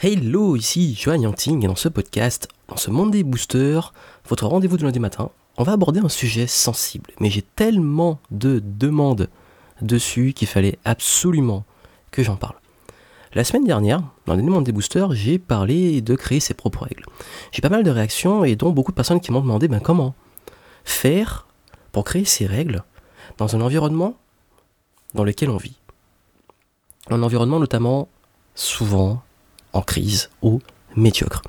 Hello, ici Johan Yanting et dans ce podcast, dans ce Monday Booster, votre rendez-vous du lundi matin, on va aborder un sujet sensible. Mais j'ai tellement de demandes dessus qu'il fallait absolument que j'en parle. La semaine dernière, dans les Monday Booster, j'ai parlé de créer ses propres règles. J'ai pas mal de réactions et dont beaucoup de personnes qui m'ont demandé ben, comment faire pour créer ces règles dans un environnement dans lequel on vit. Un environnement notamment souvent crise ou médiocre.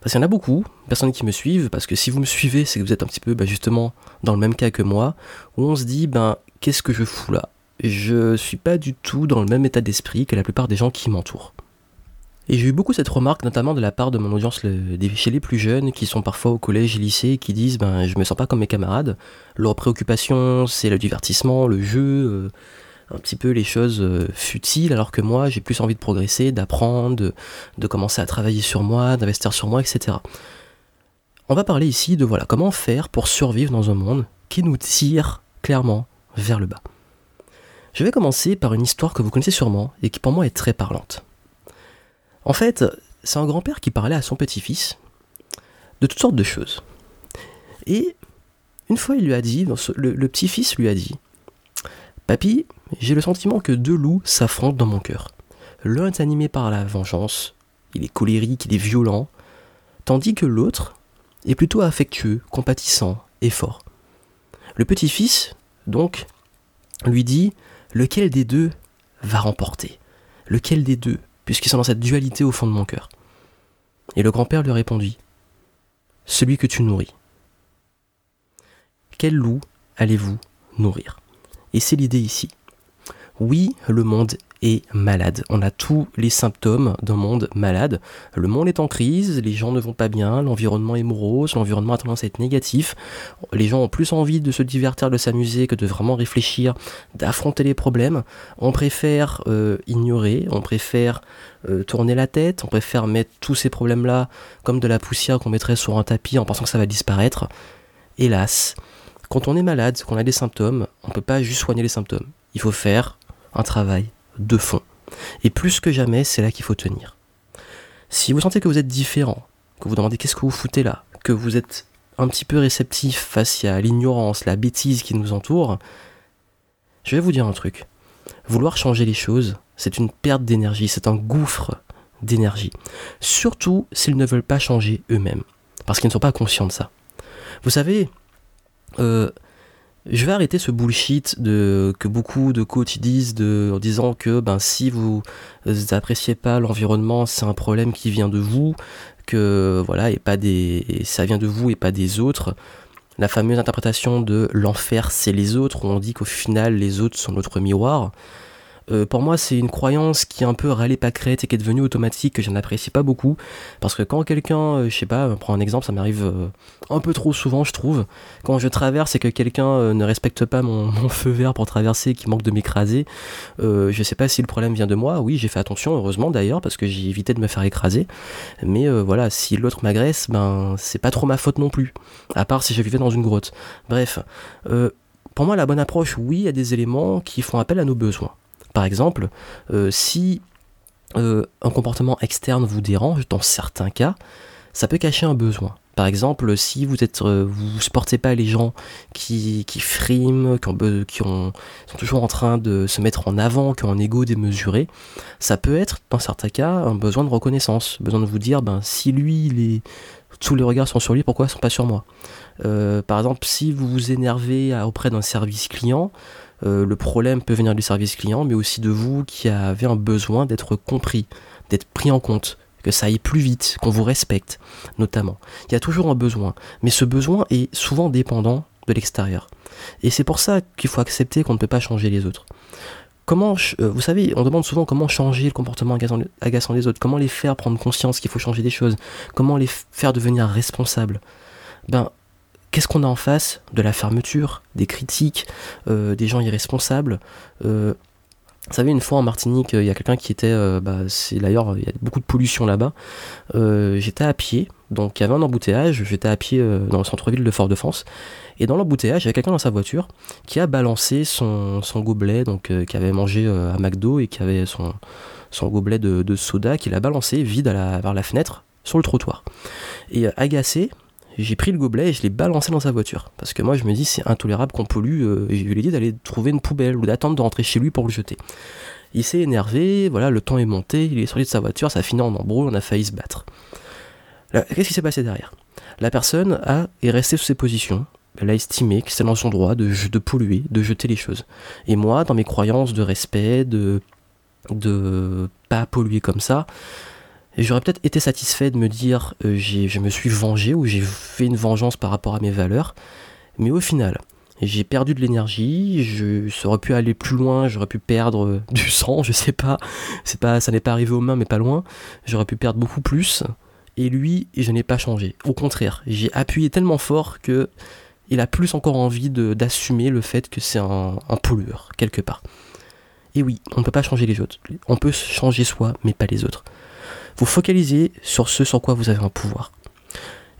Parce qu'il y en a beaucoup, personnes qui me suivent, parce que si vous me suivez, c'est que vous êtes un petit peu bah, justement dans le même cas que moi, où on se dit, ben, qu'est-ce que je fous là? Je suis pas du tout dans le même état d'esprit que la plupart des gens qui m'entourent. Et j'ai eu beaucoup cette remarque, notamment de la part de mon audience chez les plus jeunes, qui sont parfois au collège et lycée, qui disent ben je me sens pas comme mes camarades. Leur préoccupation, c'est le divertissement, le jeu, euh, un petit peu les choses euh, futiles, alors que moi j'ai plus envie de progresser, d'apprendre, de, commencer à travailler sur moi, d'investir sur moi, etc. On va parler ici de voilà comment faire pour survivre dans un monde qui nous tire clairement vers le bas. Je vais commencer par une histoire que vous connaissez sûrement et qui pour moi est très parlante. En fait, c'est un grand-père qui parlait à son petit-fils de toutes sortes de choses. Et une fois, il lui a dit, le petit-fils lui a dit, Papy, j'ai le sentiment que deux loups s'affrontent dans mon cœur. L'un est animé par la vengeance, il est colérique, il est violent, tandis que l'autre est plutôt affectueux, compatissant et fort. Le petit-fils, donc, lui dit lequel des deux va remporter? Lequel des deux, puisqu'ils sont dans cette dualité au fond de mon cœur Et le grand-père lui répondit Celui que tu nourris. Quel loup allez-vous nourrir? Et c'est l'idée ici. Oui, le monde est malade. On a tous les symptômes d'un monde malade. Le monde est en crise, les gens ne vont pas bien, l'environnement est morose, l'environnement a tendance à être négatif. Les gens ont plus envie de se divertir, de s'amuser que de vraiment réfléchir, d'affronter les problèmes. On préfère euh, ignorer, on préfère euh, tourner la tête, on préfère mettre tous ces problèmes-là comme de la poussière qu'on mettrait sur un tapis en pensant que ça va disparaître. Hélas, quand on est malade, qu'on a des symptômes, on ne peut pas juste soigner les symptômes. Il faut faire un travail de fond. Et plus que jamais, c'est là qu'il faut tenir. Si vous sentez que vous êtes différent, que vous demandez qu'est-ce que vous foutez là, que vous êtes un petit peu réceptif face à l'ignorance, la bêtise qui nous entoure, je vais vous dire un truc. Vouloir changer les choses, c'est une perte d'énergie, c'est un gouffre d'énergie. Surtout s'ils ne veulent pas changer eux-mêmes, parce qu'ils ne sont pas conscients de ça. Vous savez, euh, je vais arrêter ce bullshit de, que beaucoup de coachs disent de, en disant que ben, si vous n'appréciez pas l'environnement, c'est un problème qui vient de vous, que voilà, et pas des, ça vient de vous et pas des autres. La fameuse interprétation de l'enfer, c'est les autres, où on dit qu'au final, les autres sont notre miroir. Euh, pour moi, c'est une croyance qui est un peu râlée pas crête et qui est devenue automatique, que je n'apprécie pas beaucoup. Parce que quand quelqu'un, euh, je sais pas, prends un exemple, ça m'arrive euh, un peu trop souvent, je trouve. Quand je traverse et que quelqu'un ne respecte pas mon, feu vert pour traverser, qui manque de m'écraser, je sais pas si le problème vient de moi. Oui, j'ai fait attention, heureusement d'ailleurs, parce que j'ai évité de me faire écraser. Mais voilà, si l'autre m'agresse, ben c'est pas trop ma faute non plus. À part si je vivais dans une grotte. Bref. pour moi, la bonne approche, oui, il y a des éléments qui font appel à nos besoins. Par exemple, euh, si euh, un comportement externe vous dérange, dans certains cas, ça peut cacher un besoin. Par exemple, si vous êtes, euh, vous supportez pas les gens qui, friment, qui, ont, sont toujours en train de se mettre en avant, qui ont un ego démesuré, ça peut être, dans certains cas, un besoin de reconnaissance, besoin de vous dire, ben si lui, il est, tous les regards sont sur lui, pourquoi ils sont pas sur moi? Par exemple, si vous vous énervez auprès d'un service client, euh, le problème peut venir du service client, mais aussi de vous qui avez un besoin d'être compris, d'être pris en compte, que ça aille plus vite, qu'on vous respecte, notamment. Il y a toujours un besoin, mais ce besoin est souvent dépendant de l'extérieur. Et c'est pour ça qu'il faut accepter qu'on ne peut pas changer les autres. Comment, euh, vous savez, on demande souvent comment changer le comportement agaçant des autres, comment les faire prendre conscience qu'il faut changer des choses, comment les faire devenir responsables. Ben, qu'est-ce qu'on a en face De la fermeture, des critiques, euh, des gens irresponsables. Euh, vous savez, une fois en Martinique, il y a quelqu'un qui était, euh, bah, c'est d'ailleurs, il y a beaucoup de pollution là-bas. j'étais à pied, donc il y avait un embouteillage. J'étais à pied dans le centre-ville de Fort-de-France, et dans l'embouteillage, il y a quelqu'un dans sa voiture qui a balancé son, gobelet, donc qui avait mangé à McDo et qui avait son son gobelet de, soda qu'il a balancé vide à la, vers la fenêtre sur le trottoir. Et agacé, j'ai pris le gobelet et je l'ai balancé dans sa voiture. Parce que moi, je me dis, c'est intolérable qu'on pollue. Euh, je lui ai dit d'aller trouver une poubelle ou d'attendre de rentrer chez lui pour le jeter. Il s'est énervé, voilà, le temps est monté, il est sorti de sa voiture, ça a fini en embrouille, on a failli se battre. Qu'est-ce qui s'est passé derrière? La personne a, est restée sous ses positions. Elle a estimé que c'était dans son droit de, de polluer, de jeter les choses. Et moi, dans mes croyances de respect, de de pas polluer comme ça, j'aurais peut-être été satisfait de me dire euh, je me suis vengé ou j'ai fait une vengeance par rapport à mes valeurs, mais au final, j'ai perdu de l'énergie, je ça aurait pu aller plus loin, j'aurais pu perdre euh, du sang, je sais pas, ça n'est pas arrivé aux mains mais pas loin, j'aurais pu perdre beaucoup plus et lui, je n'ai pas changé. Au contraire, j'ai appuyé tellement fort que il a plus encore envie d'assumer le fait que c'est un, un pollueur quelque part. Et oui, on ne peut pas changer les autres. On peut changer soi, mais pas les autres. Vous focalisez sur ce sur quoi vous avez un pouvoir.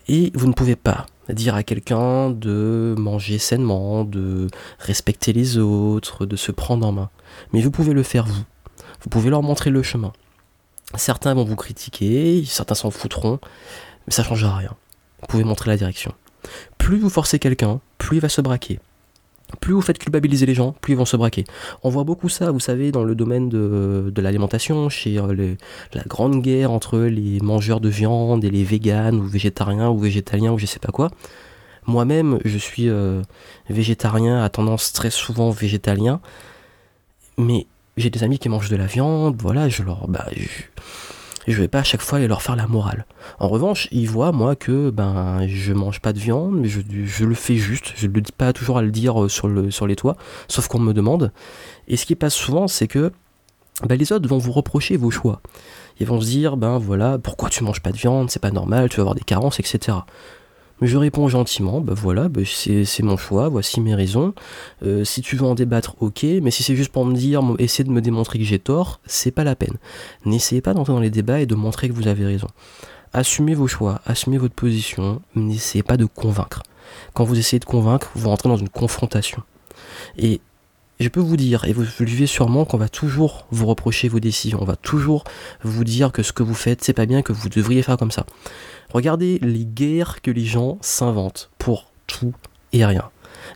Et vous ne pouvez pas dire à quelqu'un de manger sainement, de respecter les autres, de se prendre en main. Mais vous pouvez le faire vous. Vous pouvez leur montrer le chemin. Certains vont vous critiquer, certains s'en foutront, mais ça ne changera rien. Vous pouvez montrer la direction. Plus vous forcez quelqu'un, plus il va se braquer plus vous faites culpabiliser les gens, plus ils vont se braquer. On voit beaucoup ça, vous savez, dans le domaine de, l'alimentation, chez euh, la grande guerre entre les mangeurs de viande et les véganes ou végétariens ou végétaliens ou je sais pas quoi. Moi-même, je suis euh, végétarien à tendance très souvent végétalien, mais j'ai des amis qui mangent de la viande, voilà, je leur, bah, vais pas à chaque fois aller leur faire la morale. En revanche, ils voient, moi, que ben, je mange pas de viande, mais je, je le fais juste. Je ne dis pas toujours à le dire euh, sur, le, sur les toits, sauf qu'on me demande. Et ce qui passe souvent, c'est que ben, les autres vont vous reprocher vos choix. Ils vont se dire, ben voilà, pourquoi tu manges pas de viande, c'est pas normal, tu vas avoir des carences, etc. Je réponds gentiment, bah voilà, bah c'est mon choix, voici mes raisons. Euh, si tu veux en débattre, ok, mais si c'est juste pour me dire, essayer de me démontrer que j'ai tort, c'est pas la peine. N'essayez pas d'entrer dans les débats et de montrer que vous avez raison. Assumez vos choix, assumez votre position, n'essayez pas de convaincre. Quand vous essayez de convaincre, vous rentrez dans une confrontation. Et je peux vous dire, et vous le vivez sûrement, qu'on va toujours vous reprocher vos décisions, on va toujours vous dire que ce que vous faites, c'est pas bien, que vous devriez faire comme ça. Regardez les guerres que les gens s'inventent pour tout et rien.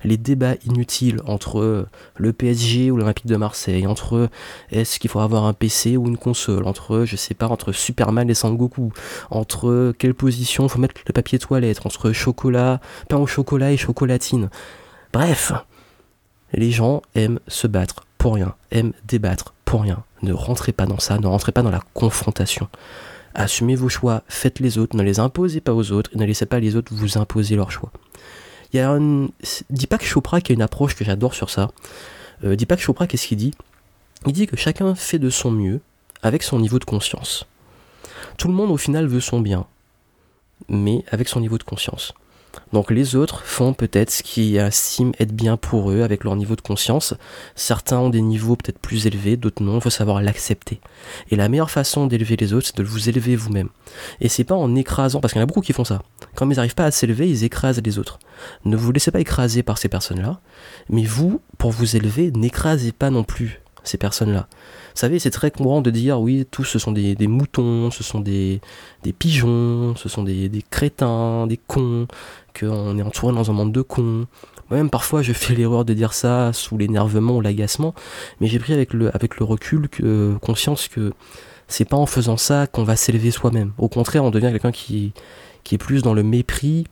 Les débats inutiles entre le PSG ou l'Olympique de Marseille, entre est-ce qu'il faut avoir un PC ou une console, entre, je sais pas, entre Superman et Sangoku, entre quelle position faut mettre le papier toilette, entre chocolat, pain au chocolat et chocolatine. Bref, les gens aiment se battre pour rien, aiment débattre pour rien. Ne rentrez pas dans ça, ne rentrez pas dans la confrontation. Assumez vos choix, faites les autres, ne les imposez pas aux autres et ne laissez pas les autres vous imposer leurs choix. Il y a un... Deepak Chopra qui a une approche que j'adore sur ça. Euh, Chopra, qu'est-ce qu'il dit? Il dit que chacun fait de son mieux avec son niveau de conscience. Tout le monde au final veut son bien, mais avec son niveau de conscience. Donc les autres font peut-être ce qui estiment être bien pour eux avec leur niveau de conscience. Certains ont des niveaux peut-être plus élevés, d'autres non, il faut savoir l'accepter. Et la meilleure façon d'élever les autres, c'est de vous élever vous-même. Et c'est pas en écrasant, parce qu'il y en a beaucoup qui font ça. Quand ils n'arrivent pas à s'élever, ils écrasent les autres. Ne vous laissez pas écraser par ces personnes-là, mais vous, pour vous élever, n'écrasez pas non plus ces personnes-là. Vous savez, c'est très courant de dire oui, tous ce sont des, moutons, ce sont des, pigeons, ce sont des, crétins, des cons, qu'on est entouré dans un monde de cons. Moi-même, parfois, je fais l'erreur de dire ça sous l'énervement ou l'agacement, mais j'ai pris avec le, avec le recul que, conscience que c'est pas en faisant ça qu'on va s'élever soi-même. Au contraire, on devient quelqu'un qui, qui est plus dans le mépris,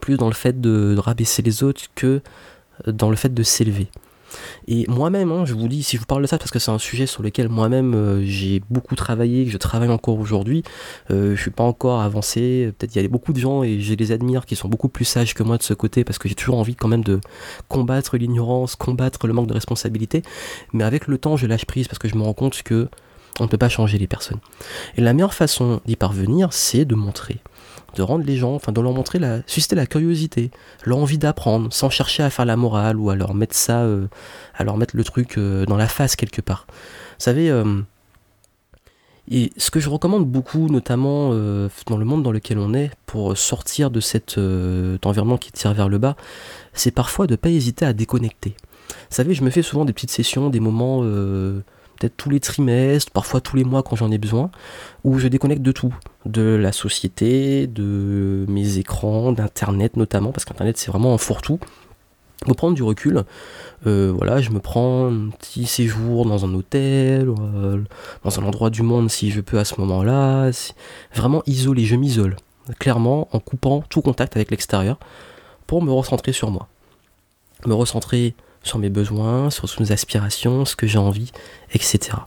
plus dans le fait de rabaisser les autres que dans le fait de s'élever. Et moi-même, hein, je vous dis, si je vous parle de ça, parce que c'est un sujet sur lequel moi-même euh, j'ai beaucoup travaillé, que je travaille encore aujourd'hui, euh, je suis pas encore avancé. Peut-être il y a beaucoup de gens et je les admire qui sont beaucoup plus sages que moi de ce côté, parce que j'ai toujours envie quand même de combattre l'ignorance, combattre le manque de responsabilité. Mais avec le temps, je lâche prise parce que je me rends compte que on ne peut pas changer les personnes. Et la meilleure façon d'y parvenir, c'est de montrer de rendre les gens, enfin de leur montrer la, susciter la curiosité, l'envie d'apprendre, sans chercher à faire la morale ou à leur mettre ça, euh, à leur mettre le truc euh, dans la face quelque part. Vous savez, euh, et ce que je recommande beaucoup, notamment dans le monde dans lequel on est, pour sortir de cet environnement qui tire vers le bas, c'est parfois de ne pas hésiter à déconnecter. Vous savez, je me fais souvent des petites sessions, des moments peut-être tous les trimestres, parfois tous les mois quand j'en ai besoin, où je déconnecte de tout, de la société, de mes écrans, d'internet notamment, parce qu'internet c'est vraiment un fourre-tout. Pour prendre du recul, euh, voilà, je me prends un petit séjour dans un hôtel, euh, dans un endroit du monde si je peux à ce moment-là, vraiment isolé, je m'isole, clairement en coupant tout contact avec l'extérieur pour me recentrer sur moi, me recentrer sur mes besoins, sur mes aspirations, ce que j'ai envie, etc.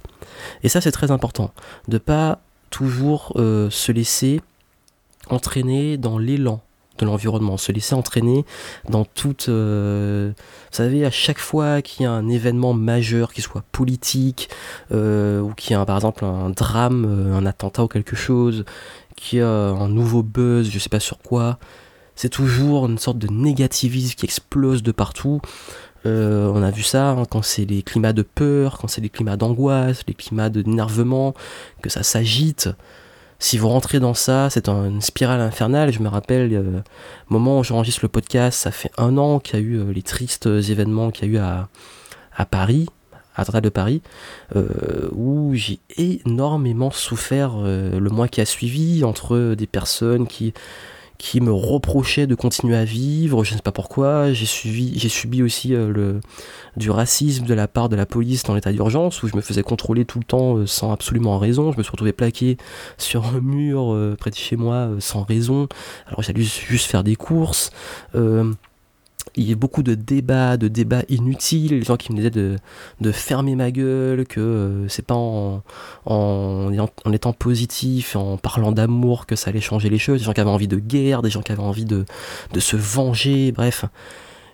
Et ça c'est très important, de pas toujours euh, se laisser entraîner dans l'élan de l'environnement, se laisser entraîner dans toute... Euh, vous savez, à chaque fois qu'il y a un événement majeur, qui soit politique, euh, ou qu'il y a par exemple un drame, un attentat ou quelque chose, qu'il y a un nouveau buzz, je sais pas sur quoi, c'est toujours une sorte de négativisme qui explose de partout. Euh, on a vu ça hein, quand c'est les climats de peur, quand c'est les climats d'angoisse, les climats d'énervement, que ça s'agite. Si vous rentrez dans ça, c'est une spirale infernale. Je me rappelle, euh, moment où j'enregistre le podcast, ça fait un an qu'il y a eu euh, les tristes événements qu'il y a eu à, Paris, à Tratal de Paris, où j'ai énormément souffert le mois qui a suivi entre des personnes qui qui me reprochait de continuer à vivre, je ne sais pas pourquoi, j'ai subi, aussi euh, le, du racisme de la part de la police dans l'état d'urgence, où je me faisais contrôler tout le temps euh, sans absolument raison, je me suis retrouvé plaqué sur un mur euh, près de chez moi sans raison, alors j'allais juste faire des courses, il y a beaucoup de débats, de débats inutiles, les gens qui me disaient de, de fermer ma gueule, que euh, c'est pas en, en, étant positif, en parlant d'amour que ça allait changer les choses, des gens qui avaient envie de guerre, des gens qui avaient envie de, de se venger, bref.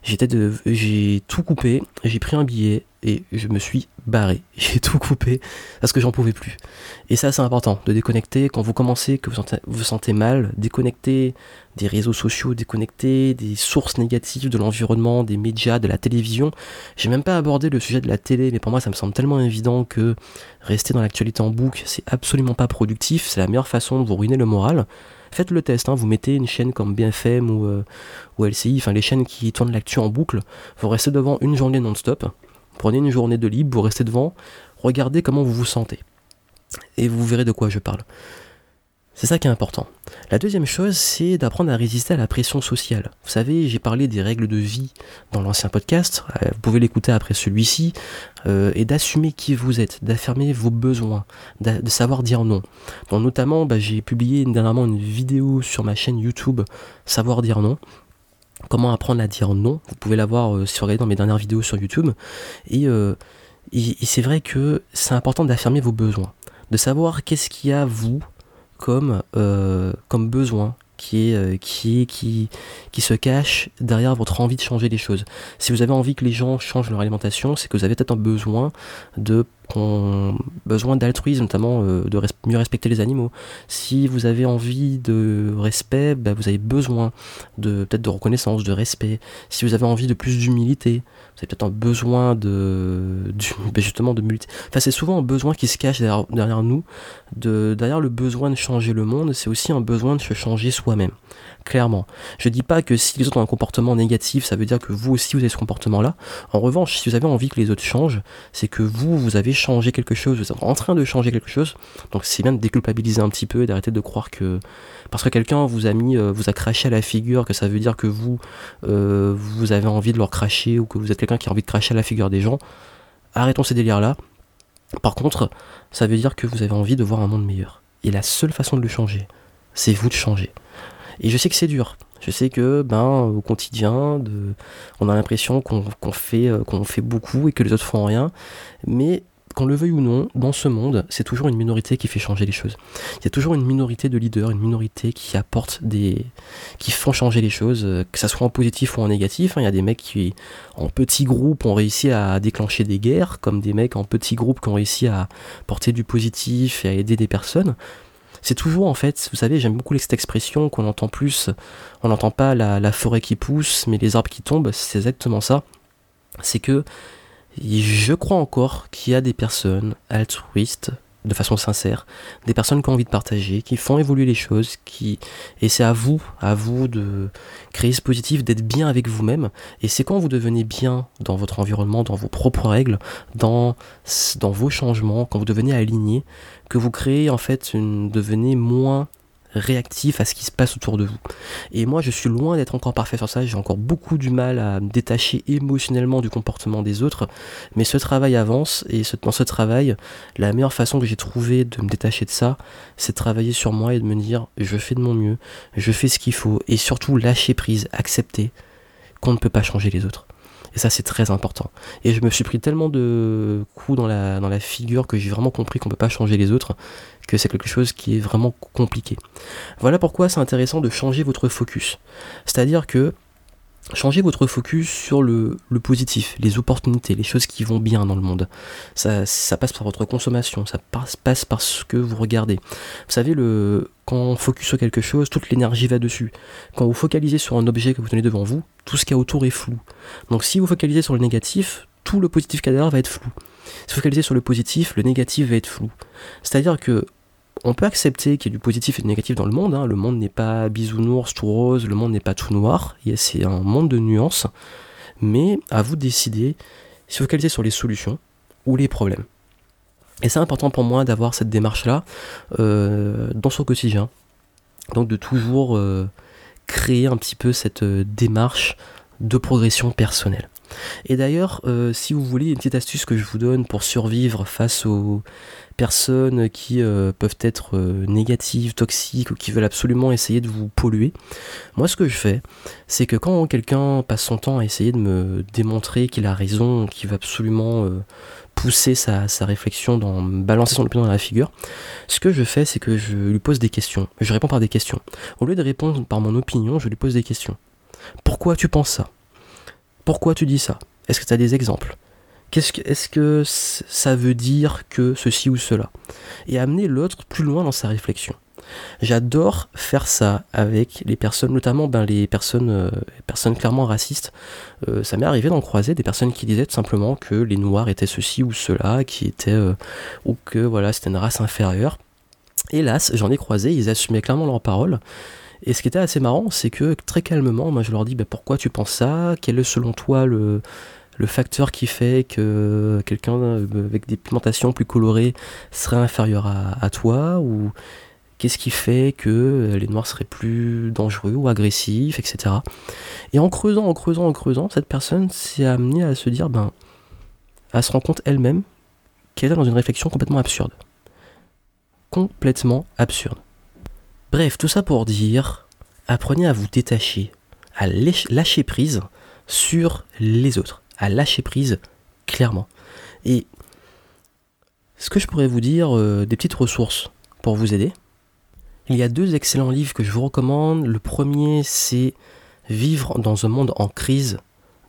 J'étais j'ai tout coupé, j'ai pris un billet et je me suis barré. J'ai tout coupé parce que j'en pouvais plus. Et ça, c'est important de déconnecter quand vous commencez, que vous sentez, vous sentez mal, déconnecter des réseaux sociaux, déconnecter des sources négatives de l'environnement, des médias, de la télévision. J'ai même pas abordé le sujet de la télé, mais pour moi, ça me semble tellement évident que rester dans l'actualité en boucle, c'est absolument pas productif. C'est la meilleure façon de vous ruiner le moral faites le test, hein. vous mettez une chaîne comme BFM ou, euh, ou LCI, enfin les chaînes qui tournent l'actu en boucle, vous restez devant une journée non-stop, prenez une journée de libre, vous restez devant, regardez comment vous vous sentez. Et vous verrez de quoi je parle. C'est ça qui est important. La deuxième chose, c'est d'apprendre à résister à la pression sociale. Vous savez, j'ai parlé des règles de vie dans l'ancien podcast, euh, vous pouvez l'écouter après celui-ci, euh, et d'assumer qui vous êtes, d'affirmer vos besoins, de savoir dire non. Donc notamment, bah, j'ai publié dernièrement une vidéo sur ma chaîne YouTube Savoir dire non. Comment apprendre à dire non Vous pouvez la voir euh, si vous regardez dans mes dernières vidéos sur YouTube. Et, et c'est vrai que c'est important d'affirmer vos besoins, de savoir qu'est-ce qu'il y a vous comme, euh, besoin euh, qui, qui se cache derrière votre envie de changer les choses. Si vous avez envie que les gens changent leur alimentation, c'est que vous avez peut-être un besoin de besoin d'altruisme, notamment euh, de mieux respecter les animaux. Si vous avez envie de respect, bah, vous avez besoin de peut-être de reconnaissance, de respect. Si vous avez envie de plus d'humilité, vous avez peut-être un besoin de, bah, justement de multi. Enfin, c'est souvent un besoin qui se cache derrière, nous. De, derrière le besoin de changer le monde, c'est aussi un besoin de se changer soi-même clairement. Je dis pas que si les autres ont un comportement négatif, ça veut dire que vous aussi vous avez ce comportement-là. En revanche, si vous avez envie que les autres changent, c'est que vous, vous avez changé quelque chose, vous êtes en train de changer quelque chose. Donc c'est bien de déculpabiliser un petit peu et d'arrêter de croire que parce que quelqu'un vous a mis, euh, vous a craché à la figure, que ça veut dire que vous, euh, vous avez envie de leur cracher ou que vous êtes quelqu'un qui a envie de cracher à la figure des gens. Arrêtons ces délires-là. Par contre, ça veut dire que vous avez envie de voir un monde meilleur. Et la seule façon de le changer, c'est vous de changer. Et je sais que c'est dur. Je sais que ben au quotidien, on a l'impression qu'on fait, euh, fait beaucoup et que les autres font rien. Mais qu'on le veuille ou non, dans ce monde, c'est toujours une minorité qui fait changer les choses. Il y a toujours une minorité de leaders, une minorité qui apporte des. qui font changer les choses, euh, que ça soit en positif ou en négatif. Hein. Il y a des mecs qui, en petits groupes, ont réussi à déclencher des guerres, comme des mecs en petits groupes qui ont réussi à porter du positif et à aider des personnes c'est toujours en fait, vous savez, j'aime beaucoup cette expression qu'on entend plus, on n'entend pas la, forêt qui pousse, mais les arbres qui tombent, c'est exactement ça. C'est que je crois encore qu'il y a des personnes altruistes de façon sincère, des personnes qui ont envie de partager, qui font évoluer les choses, qui et c'est à vous, à vous de créer ce positif, d'être bien avec vous-même. Et c'est quand vous devenez bien dans votre environnement, dans vos propres règles, dans vos changements, quand vous devenez aligné, que vous créez en fait une devenez moins réactif à ce qui se passe autour de vous. Et moi, je suis loin d'être encore parfait sur ça. J'ai encore beaucoup du mal à me détacher émotionnellement du comportement des autres. Mais ce travail avance et dans ce travail, la meilleure façon que j'ai trouvé de me détacher de ça, c'est de travailler sur moi et de me dire je fais de mon mieux, je fais ce qu'il faut et surtout lâcher prise, accepter qu'on ne peut pas changer les autres. Et ça, c'est très important. Et je me suis pris tellement de coups dans la, dans la figure que j'ai vraiment compris qu'on ne peut pas changer les autres, que c'est quelque chose qui est vraiment compliqué. Voilà pourquoi c'est intéressant de changer votre focus. C'est-à-dire que Changez votre focus sur le, positif, les opportunités, les choses qui vont bien dans le monde. Ça, passe par votre consommation, ça passe, passe, par ce que vous regardez. Vous savez, le, quand on focus sur quelque chose, toute l'énergie va dessus. Quand vous focalisez sur un objet que vous tenez devant vous, tout ce qu'il y a autour est flou. Donc si vous focalisez sur le négatif, tout le positif qu'il y a derrière va être flou. Si vous focalisez sur le positif, le négatif va être flou. C'est-à-dire que on peut accepter qu'il y ait du positif et du négatif dans le monde. Hein. Le monde n'est pas bisounours, tout rose, le monde n'est pas tout noir. C'est un monde de nuances. Mais à vous de décider si vous focalisez sur les solutions ou les problèmes. Et c'est important pour moi d'avoir cette démarche-là euh, dans son quotidien. Donc de toujours euh, créer un petit peu cette euh, démarche de progression personnelle. Et d'ailleurs, si vous voulez une petite astuce que je vous donne pour survivre face aux personnes qui euh, peuvent être euh, négatives, toxiques ou qui veulent absolument essayer de vous polluer. Moi, ce que je fais, c'est que quand quelqu'un passe son temps à essayer de me démontrer qu'il a raison, qu'il va absolument euh, pousser sa, réflexion, dans balancer son opinion dans la figure, ce que je fais, c'est que je lui pose des questions. Je réponds par des questions. Au lieu de répondre par mon opinion, je lui pose des questions. Pourquoi tu penses ça? Pourquoi tu dis ça? Est-ce que tu as des exemples? Qu'est-ce que, est-ce que ça veut dire que ceci ou cela? Et amener l'autre plus loin dans sa réflexion. J'adore faire ça avec les personnes, notamment ben, les personnes, euh, personnes clairement racistes. Euh, ça m'est arrivé d'en croiser des personnes qui disaient tout simplement que les noirs étaient ceci ou cela, qui étaient euh, ou que voilà c'était une race inférieure. Hélas, j'en ai croisé, ils assumaient clairement leurs paroles. Et ce qui était assez marrant, c'est que très calmement, moi je leur dis ben, pourquoi tu penses ça? Quel est selon toi le facteur qui fait que quelqu'un euh, avec des pigmentations plus colorées serait inférieur à, toi? Ou qu'est-ce qui fait que les noirs seraient plus dangereux ou agressifs, etc. Et en creusant, en creusant, en creusant, cette personne s'est amenée à se dire, ben, à se rendre compte elle-même qu'elle est dans une réflexion complètement absurde. Complètement absurde. Bref, tout ça pour dire, apprenez à vous détacher, à lâcher prise sur les autres à lâcher prise clairement. Et ce que je pourrais vous dire, euh, des petites ressources pour vous aider. Il y a deux excellents livres que je vous recommande. Le premier, c'est Vivre dans un monde en crise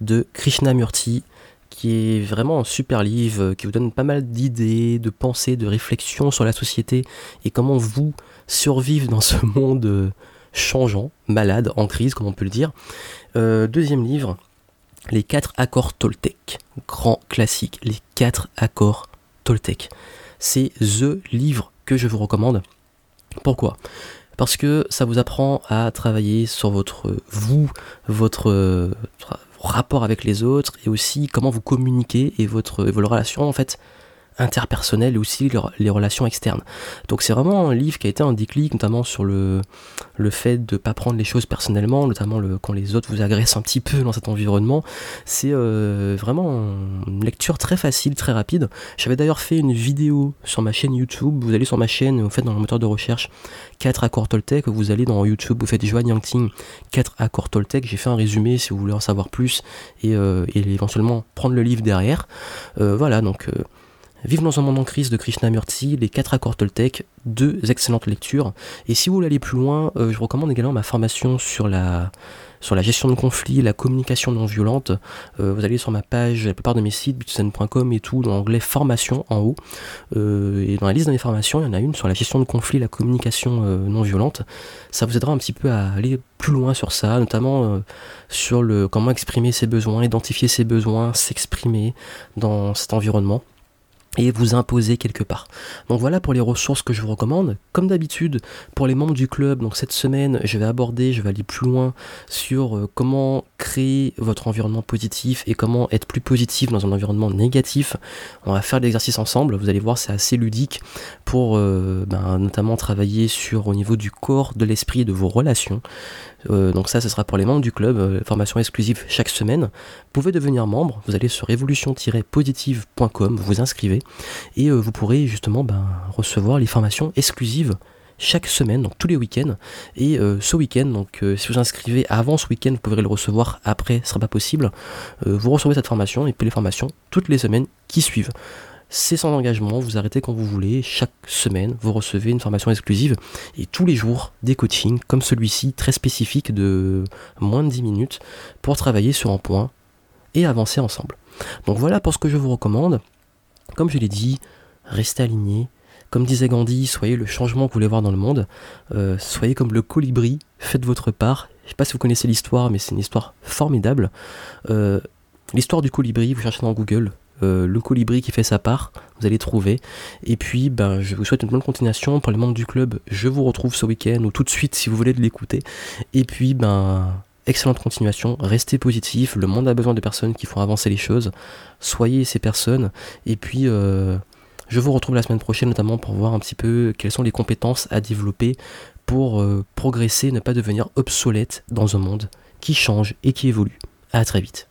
de Krishnamurti, qui est vraiment un super livre, qui vous donne pas mal d'idées, de pensées, de réflexions sur la société et comment vous survivre dans ce monde euh, changeant, malade, en crise, comme on peut le dire. Euh, deuxième livre, les quatre accords Toltec, grand classique, les quatre accords Toltec. C'est THE livre que je vous recommande. Pourquoi? Parce que ça vous apprend à travailler sur votre vous, votre rapport avec les autres et aussi comment vous communiquez et votre, vos relations en fait interpersonnelles et aussi les relations externes. Donc c'est vraiment un livre qui a été un déclic, notamment sur le, le fait de ne pas prendre les choses personnellement, notamment le, quand les autres vous agressent un petit peu dans cet environnement. C'est euh, vraiment une lecture très facile, très rapide. J'avais d'ailleurs fait une vidéo sur ma chaîne YouTube. Vous allez sur ma chaîne, vous faites dans le moteur de recherche 4 accords Toltec, vous allez dans YouTube, vous faites Joanne Yangting 4 accords Toltec. J'ai fait un résumé si vous voulez en savoir plus et, euh, éventuellement prendre le livre derrière. Euh, voilà, donc Vive dans un monde en crise de Krishnamurti, les quatre accords Toltec, deux excellentes lectures. Et si vous voulez aller plus loin, euh, je recommande également ma formation sur la, sur la gestion de conflits, la communication non violente. Euh, vous allez sur ma page, la plupart de mes sites, bitsen.com et tout, dans l'onglet formation en haut. Euh, et dans la liste de mes formations, il y en a une sur la gestion de conflits, la communication non violente. Ça vous aidera un petit peu à aller plus loin sur ça, notamment sur le comment exprimer ses besoins, identifier ses besoins, s'exprimer dans cet environnement. Et vous imposer quelque part. Donc voilà pour les ressources que je vous recommande. Comme d'habitude, pour les membres du club, donc cette semaine, je vais aborder, je vais aller plus loin sur euh, comment créer votre environnement positif et comment être plus positif dans un environnement négatif. On va faire l'exercice ensemble, vous allez voir, c'est assez ludique pour euh, ben, notamment travailler sur au niveau du corps, de l'esprit, de vos relations. Euh, donc ça, ce sera pour les membres du club, formation exclusive chaque semaine. Vous pouvez devenir membre, vous allez sur révolution-positive.com, vous inscrivez et euh, vous pourrez justement ben, recevoir les formations exclusives chaque semaine, donc tous les week-ends. Et euh, ce week-end, donc euh, si vous inscrivez avant ce week-end, vous pourrez le recevoir après, ce ne sera pas possible. vous recevez cette formation et puis les formations toutes les semaines qui suivent. C'est sans engagement, vous arrêtez quand vous voulez, chaque semaine vous recevez une formation exclusive et tous les jours des coachings comme celui-ci, très spécifique de moins de 10 minutes pour travailler sur un point et avancer ensemble. Donc voilà pour ce que je vous recommande. Comme je l'ai dit, restez aligné. Comme disait Gandhi, soyez le changement que vous voulez voir dans le monde. Euh, soyez comme le colibri, faites votre part. Je ne sais pas si vous connaissez l'histoire, mais c'est une histoire formidable. Euh, l'histoire du colibri, vous cherchez dans Google, euh, le colibri qui fait sa part, vous allez trouver. Et puis, ben, je vous souhaite une bonne continuation. Pour les membres du club, je vous retrouve ce week-end ou tout de suite si vous voulez de l'écouter. Et puis, ben, excellente continuation, restez positif, le monde a besoin de personnes qui font avancer les choses, soyez ces personnes, et puis euh, je vous retrouve la semaine prochaine notamment pour voir un petit peu quelles sont les compétences à développer pour euh, progresser, ne pas devenir obsolète dans un monde qui change et qui évolue. A très vite.